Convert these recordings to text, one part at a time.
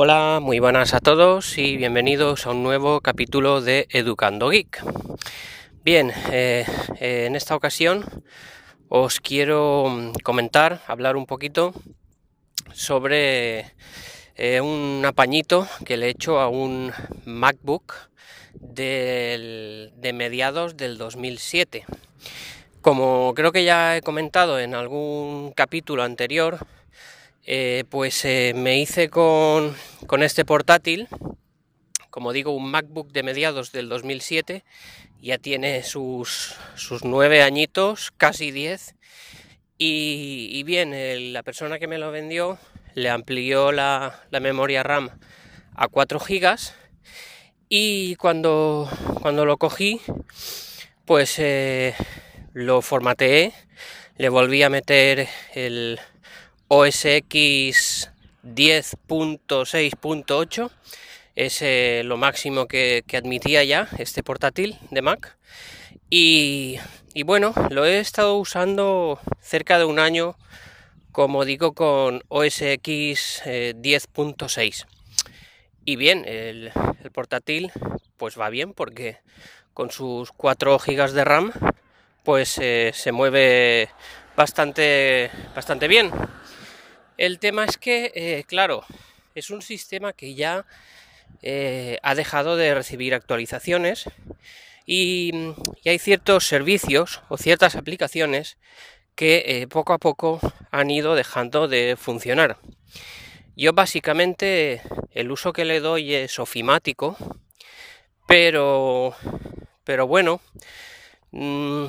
Hola, muy buenas a todos y bienvenidos a un nuevo capítulo de Educando Geek. Bien, eh, eh, en esta ocasión os quiero mm, comentar, hablar un poquito sobre eh, un apañito que le he hecho a un MacBook de mediados del 2007. Como creo que ya he comentado en algún capítulo anterior, eh, pues eh, me hice con, con este portátil, como digo, un MacBook de mediados del 2007, ya tiene sus, sus nueve añitos, casi diez, y, bien, la persona que me lo vendió le amplió la, la memoria RAM a 4 gigas. Y cuando, cuando lo cogí, pues eh, lo formateé, le volví a meter el OS X 10.6.8, es eh, lo máximo que, admitía ya este portátil de Mac. Y, y bueno, lo he estado usando cerca de un año, como digo, con OS X eh, 10.6. Y bien, el, el portátil pues va bien porque con sus 4 GB de RAM pues eh, se mueve bastante, bastante bien. El tema es que, eh, claro, es un sistema que ya eh, ha dejado de recibir actualizaciones y, hay ciertos servicios o ciertas aplicaciones que eh, poco a poco han ido dejando de funcionar. Yo básicamente el uso que le doy es ofimático, pero, pero bueno, mm,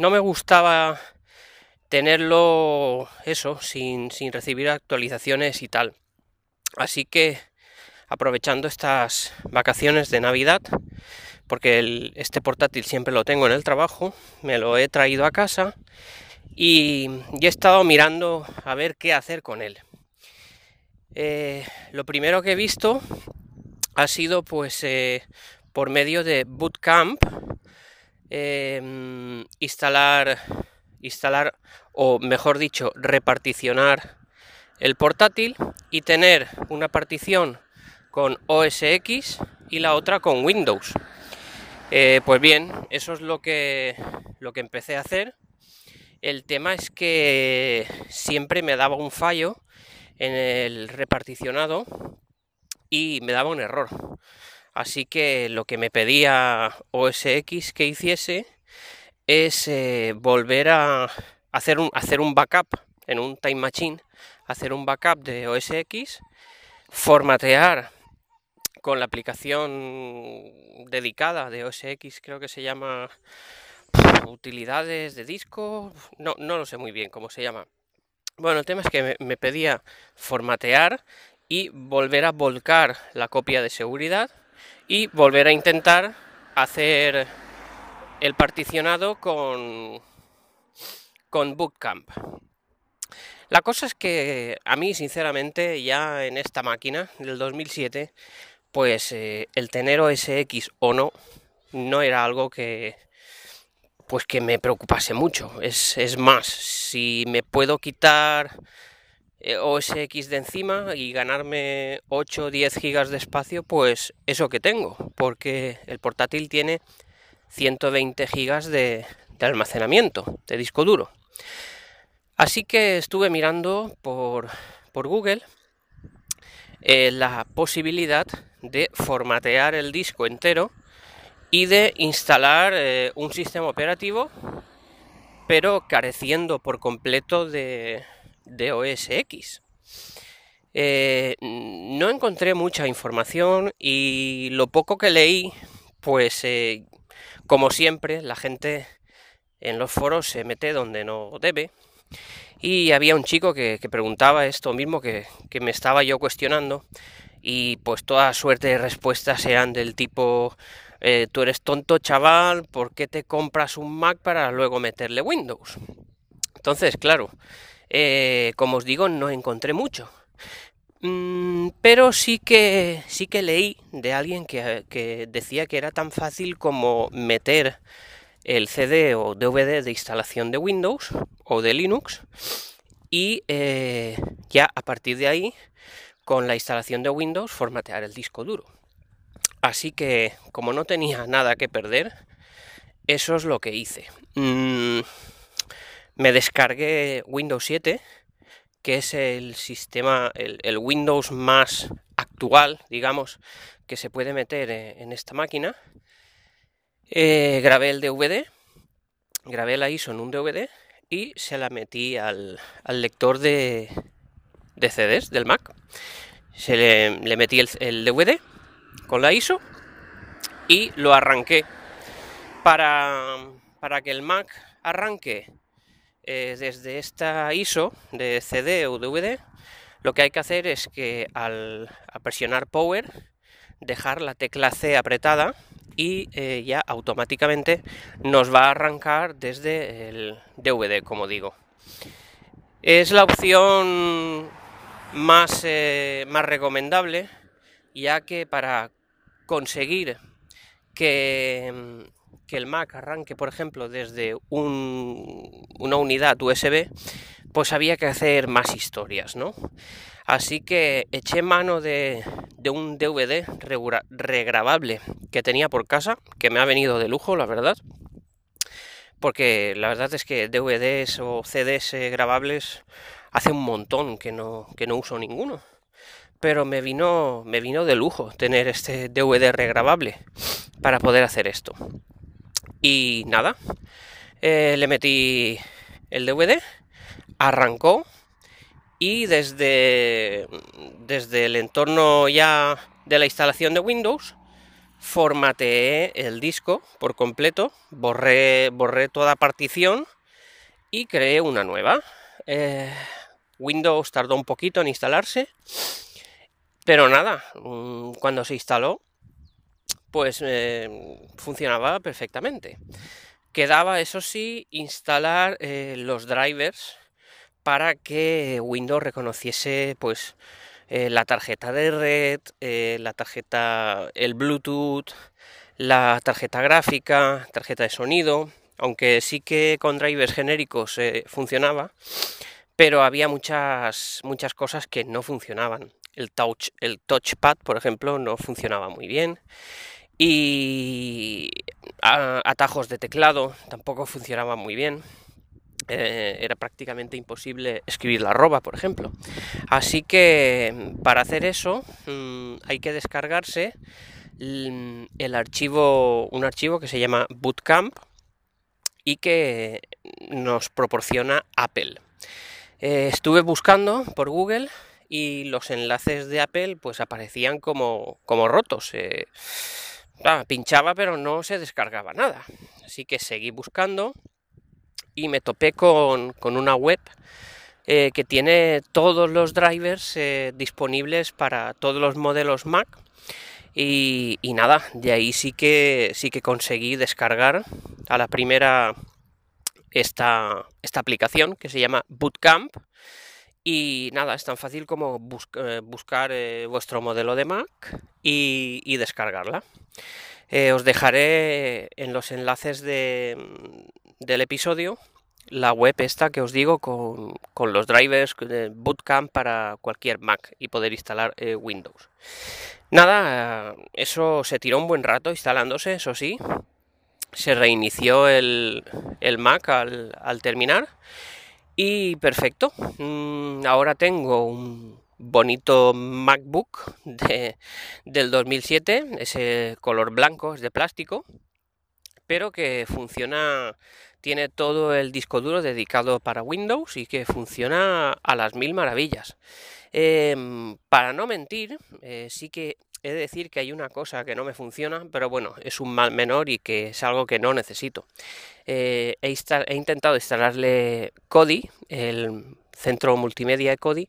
no me gustaba tenerlo eso sin, sin recibir actualizaciones y tal. Así que aprovechando estas vacaciones de Navidad, porque este portátil siempre lo tengo en el trabajo, me lo he traído a casa y, y he estado mirando a ver qué hacer con él. Eh, lo primero que he visto ha sido pues eh, por medio de Bootcamp eh, instalar instalar o mejor dicho reparticionar el portátil y tener una partición con OS X y la otra con Windows. Eh, pues bien, eso es lo que lo que empecé a hacer. El tema es que siempre me daba un fallo en el reparticionado y me daba un error. Así que lo que me pedía OS X que hiciese es eh, volver a hacer un, hacer un backup en un Time Machine, hacer un backup de OS X, formatear con la aplicación dedicada de OS X, creo que se llama utilidades de disco, no, no lo sé muy bien cómo se llama. Bueno, el tema es que me, me pedía formatear y volver a volcar la copia de seguridad y volver a intentar hacer el particionado con, con Bootcamp. La cosa es que a mí, sinceramente, ya en esta máquina del 2007, pues eh, el tener OS X o no, no era algo que, pues que me preocupase mucho. Es, es más, si me puedo quitar eh, OS X de encima y ganarme 8 o 10 gigas de espacio, pues eso que tengo, porque el portátil tiene 120 gigas de, almacenamiento, de disco duro. Así que estuve mirando por, Google eh, la posibilidad de formatear el disco entero y de instalar eh, un sistema operativo, pero careciendo por completo de, OS X. Eh, no encontré mucha información y lo poco que leí, pues como siempre, la gente en los foros se mete donde no debe. Y había un chico que, preguntaba esto mismo que, que me estaba yo cuestionando y pues toda suerte de respuestas eran del tipo eh, tú eres tonto chaval, ¿por qué te compras un Mac para luego meterle Windows? Entonces, claro, eh, como os digo, no encontré mucho. Mm, pero sí que sí que leí de alguien que, decía que era tan fácil como meter el CD o DVD de instalación de Windows o de Linux y eh, ya a partir de ahí con la instalación de Windows formatear el disco duro. Así que como no tenía nada que perder, eso es lo que hice. Mm, me descargué Windows 7, que es el sistema, el, Windows más actual, digamos, que se puede meter eh, en esta máquina. Eh, grabé el DVD, grabé la ISO en un DVD y se la metí al, lector de, de, CDs del Mac. Se le, metí el, DVD con la ISO y lo arranqué. Para, para que el Mac arranque eh, desde esta ISO de CD o DVD, lo que hay que hacer es que al presionar Power, dejar la tecla C apretada y eh, ya automáticamente nos va a arrancar desde el DVD, como digo. Es la opción más, eh, más recomendable, ya que para conseguir que, que, el Mac arranque, por ejemplo, desde una unidad USB, pues había que hacer más historias, ¿no? Así que eché mano de, un DVD regrabable que tenía por casa, que me ha venido de lujo, la verdad. Porque la verdad es que DVDs o CDs grabables hace un montón que no, que no uso ninguno. Pero me vino, me vino de lujo tener este DVD regrabable para poder hacer esto. Y nada, eh, le metí el DVD, arrancó y desde, desde el entorno ya de la instalación de Windows formateé el disco por completo, borré, borré toda partición y creé una nueva. Eh, Windows tardó un poquito en instalarse, pero nada, mm, cuando se instaló, pues eh, funcionaba perfectamente. Quedaba, eso sí, instalar eh, los drivers para que Windows reconociese pues eh, la tarjeta de red, la tarjeta, el Bluetooth, la tarjeta gráfica, tarjeta de sonido, aunque sí que con drivers genéricos funcionaba, pero había muchas, muchas cosas que no funcionaban. El, touch, el touchpad, por ejemplo, no funcionaba muy bien. Y atajos de teclado tampoco funcionaban muy bien. Eh, era prácticamente imposible escribir la arroba, por ejemplo. Así que para hacer eso mm, hay que descargarse el archivo, un archivo que se llama Bootcamp y que nos proporciona Apple. Eh, estuve buscando por Google y los enlaces de Apple pues aparecían como, como rotos. Eh, pinchaba pero no se descargaba nada. Así que seguí buscando y me topé con, una web eh, que tiene todos los drivers eh, disponibles para todos los modelos Mac y, nada, de ahí sí que sí que conseguí descargar a la primera esta, esta aplicación que se llama Bootcamp y nada, es tan fácil como eh, buscar vuestro modelo de Mac y descargarla. os dejaré en los enlaces de, del episodio la web esta que os digo con, los drivers de Bootcamp para cualquier Mac y poder instalar eh, Windows. Nada, eso se tiró un buen rato instalándose, eso sí. Se reinició el, Mac al, terminar. Y perfecto. Mm, ahora tengo un bonito MacBook de, del 2007. Ese color blanco, es de plástico. Pero que funciona tiene todo el disco duro dedicado para Windows y que funciona a las mil maravillas. Em, para no mentir, eh, sí que he de decir que hay una cosa que no me funciona, pero bueno, es un mal menor y que es algo que no necesito. Eh, he, intentado instalarle Kodi, el centro multimedia de Kodi,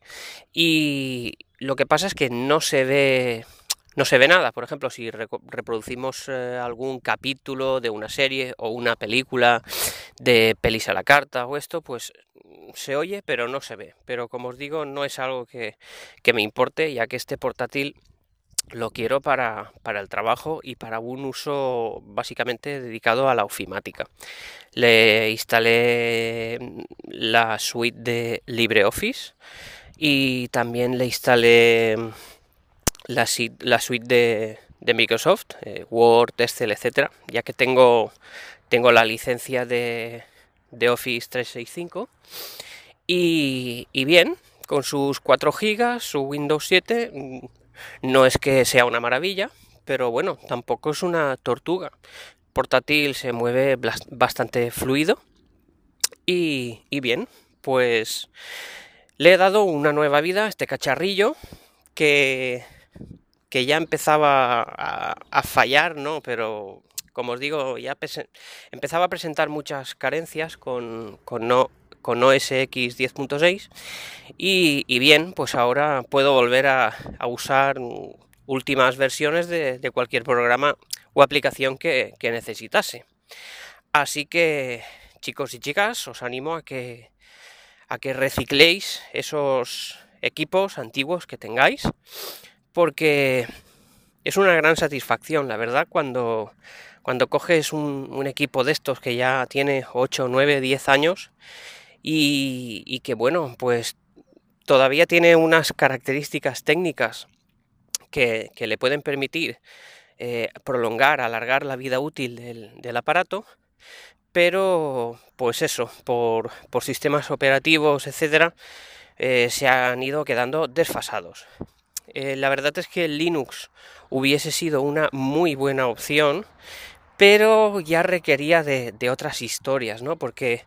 y lo que pasa es que no se ve no se ve nada. Por ejemplo, si reproducimos eh, algún capítulo de una serie o una película de pelis a la carta o esto, pues se oye pero no se ve. Pero como os digo, no es algo que, me importe, ya que este portátil lo quiero para, para, el trabajo y para un uso básicamente dedicado a la ofimática. Le instalé la suite de LibreOffice y también le instalé la, la suite de, de Microsoft, eh, Word, Excel, etcétera, ya que tengo, tengo la licencia de, de Office 365 y, y bien, con sus 4 GB, su Windows 7, mm, no es que sea una maravilla, pero bueno, tampoco es una tortuga. Portátil se mueve bastante fluido y, y bien, pues le he dado una nueva vida a este cacharrillo que, que ya empezaba a, a, fallar, ¿no? Pero como os digo, ya empezaba a presentar muchas carencias con, con, no, con OS X 10.6 y, bien, pues ahora puedo volver a, usar últimas versiones de, cualquier programa o aplicación que, que necesitase. Así que, chicos y chicas, os animo a que a que recicléis esos equipos antiguos que tengáis, porque es una gran satisfacción, la verdad, cuando, cuando coges un, un equipo de estos que ya tiene 8, 9, 10 años y, y que, bueno, pues todavía tiene unas características técnicas que, que le pueden permitir eh, prolongar, alargar la vida útil del, del aparato, pero pues eso, por, por sistemas operativos, etcétera, eh, se han ido quedando desfasados. Eh, la verdad es que Linux hubiese sido una muy buena opción, pero ya requería de, de otras historias, ¿no? Porque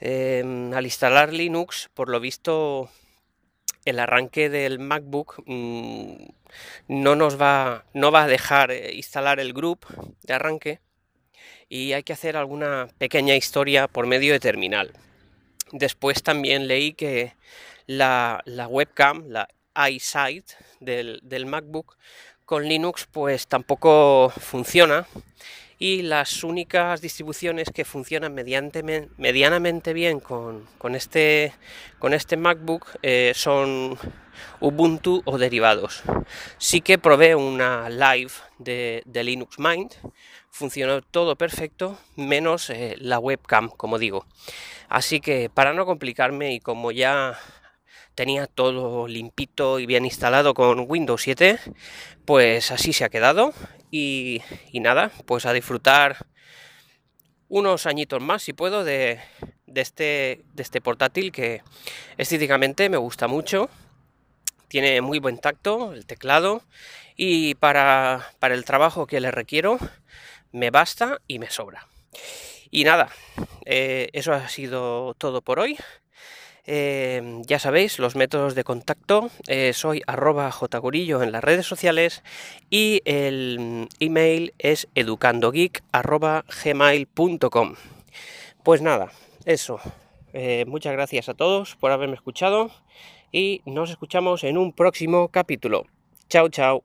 eh, al instalar Linux, por lo visto, el arranque del MacBook mmm, no nos va, no va a dejar eh, instalar el group de arranque y hay que hacer alguna pequeña historia por medio de terminal. Después también leí que la, webcam, la iSight del, MacBook con Linux pues tampoco funciona y las únicas distribuciones que funcionan medianamente bien con, con, este, con este MacBook eh, son Ubuntu o derivados. Sí que probé una live de, de Linux Mint, funcionó todo perfecto, menos eh, la webcam, como digo. Así que para no complicarme y como ya tenía todo limpito y bien instalado con Windows 7, pues así se ha quedado y, y nada, pues a disfrutar unos añitos más si puedo de, este, de este portátil que estéticamente me gusta mucho, tiene muy buen tacto el teclado y para, para el trabajo que le requiero me basta y me sobra. Y nada, eh, eso ha sido todo por hoy. Eh, ya sabéis, los métodos de contacto, eh, soy arroba jgorillo en las redes sociales y el email es educandogeek arroba gmail.com. Pues nada, eso. Eh, muchas gracias a todos por haberme escuchado y nos escuchamos en un próximo capítulo. Chao, chao.